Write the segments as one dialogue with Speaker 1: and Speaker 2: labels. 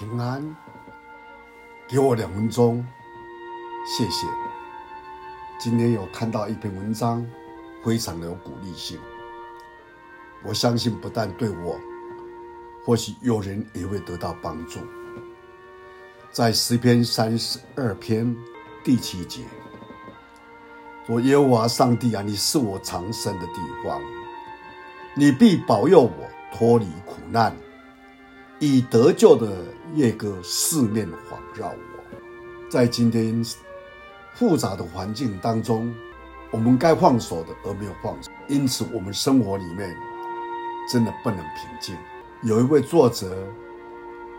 Speaker 1: 平安。给我两分钟，谢谢。今天有看到一篇文章，非常的有鼓励性。我相信不但对我，或许有人也会得到帮助。在诗篇三十二篇第七节，说耶和华上帝啊，你是我藏身的地方，你必保佑我脱离苦难，以得救的乐歌四面环绕我。在今天复杂的环境当中，我们该放手的而没有放手，因此我们生活里面真的不能平静。有一位作者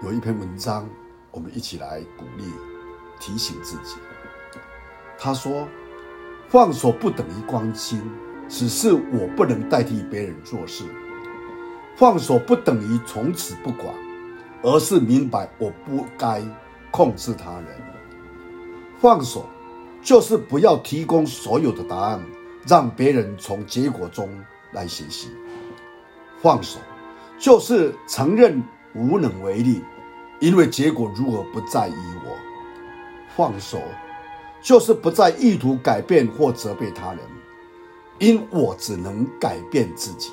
Speaker 1: 有一篇文章。我们一起来鼓励、提醒自己。他说：“放手不等于关心，只是我不能代替别人做事；放手不等于从此不管，而是明白我不该控制他人。放手就是不要提供所有的答案，让别人从结果中来学习。放手就是承认无能为力。”因为结果如何不在于我，放手就是不再意图改变或责备他人，因我只能改变自己。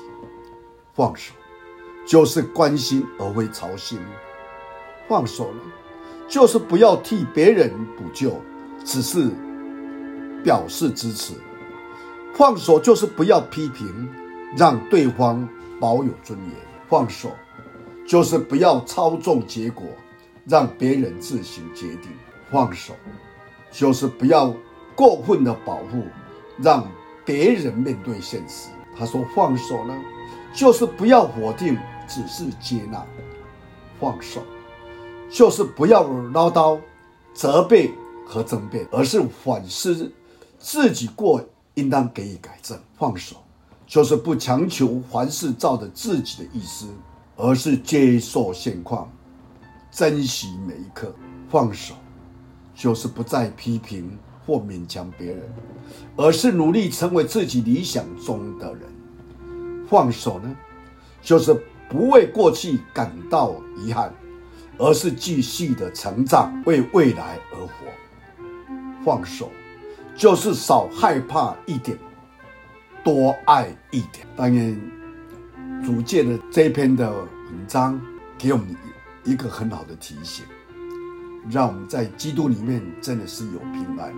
Speaker 1: 放手就是关心而非操心，放手了就是不要替别人补救，只是表示支持。放手就是不要批评，让对方保有尊严。放手。就是不要操纵结果，让别人自行决定；放手，就是不要过分的保护，让别人面对现实。他说：“放手呢，就是不要否定，只是接纳；放手，就是不要唠叨、责备和争辩，而是反思自己过应当给予改正；放手，就是不强求凡事照着自己的意思。”而是接受现况，珍惜每一刻。放手，就是不再批评或勉强别人，而是努力成为自己理想中的人。放手呢，就是不为过去感到遗憾，而是继续的成长，为未来而活。放手，就是少害怕一点，多爱一点。当然。主借的这篇的文章，给我们一个很好的提醒，让我们在基督里面真的是有平安，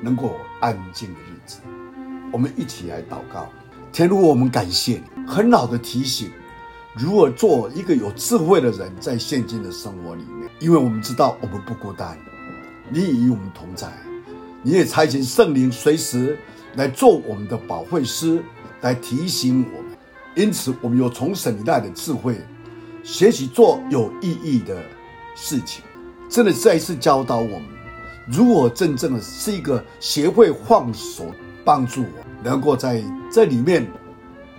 Speaker 1: 能够安静的日子。我们一起来祷告，天父，我们感谢你，很好的提醒，如何做一个有智慧的人，在现今的生活里面，因为我们知道我们不孤单，你与我们同在，你也差遣圣灵随时来做我们的保惠师，来提醒我们。因此，我们有从神而来的智慧，学习做有意义的事情，真的再一次教导我们，如果真正的是一个学会放手，帮助我能够在这里面，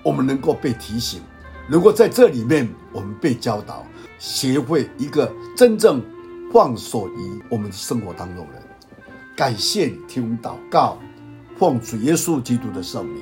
Speaker 1: 我们能够被提醒，如果在这里面我们被教导，学会一个真正放手于我们生活当中的人。感谢你听我们祷告，奉主耶稣基督的圣名，